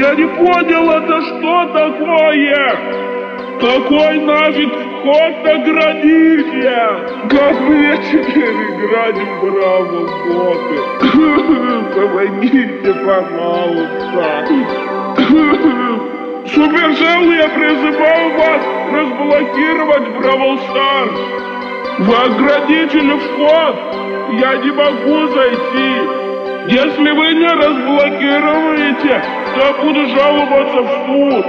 Я не понял, это что такое? Какой нафиг вход на границе? Как мне теперь играть в Браво боты? Помогите, пожалуйста. Супершел, я призываю вас разблокировать Бравл Старс. Вы ограничили вход. Я не могу зайти. Если вы не разблокируете, то буду жаловаться в суд.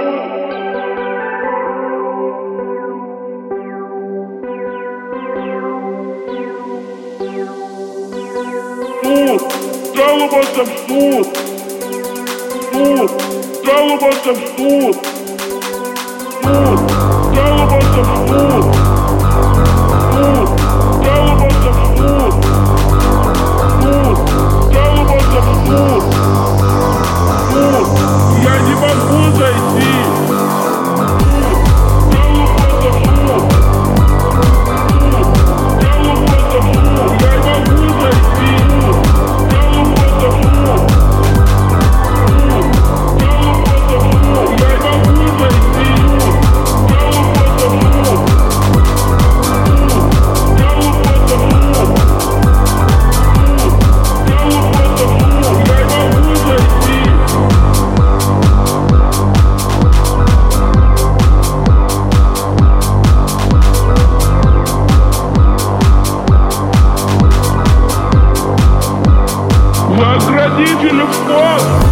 Суд! Жаловаться в суд! Суд! Жаловаться в суд! Суд! Жаловаться в! Суд! Вы ограничили вход!